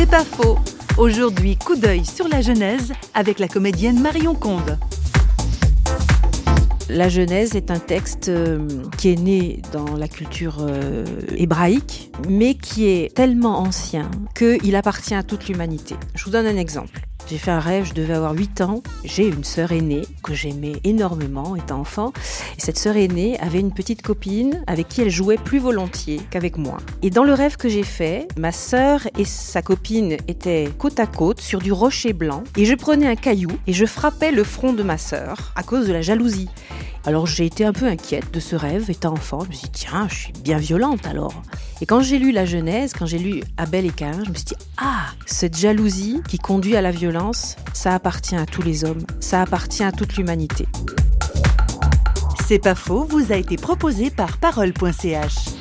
C'est pas faux. Aujourd'hui, coup d'œil sur la Genèse avec la comédienne Marion Combe. La Genèse est un texte euh, qui est né dans la culture euh, hébraïque, mais qui est tellement ancien qu'il appartient à toute l'humanité. Je vous donne un exemple. J'ai fait un rêve, je devais avoir 8 ans. J'ai une sœur aînée que j'aimais énormément étant enfant. Et cette sœur aînée avait une petite copine avec qui elle jouait plus volontiers qu'avec moi. Et dans le rêve que j'ai fait, ma sœur et sa copine étaient côte à côte sur du rocher blanc. Et je prenais un caillou et je frappais le front de ma sœur à cause de la jalousie. Alors j'ai été un peu inquiète de ce rêve étant enfant. Je me suis dit, tiens, je suis bien violente alors. Et quand j'ai lu la Genèse, quand j'ai lu Abel et Cain, je me suis dit, ah, cette jalousie qui conduit à la violence, ça appartient à tous les hommes, ça appartient à toute l'humanité. C'est pas faux, vous a été proposé par parole.ch.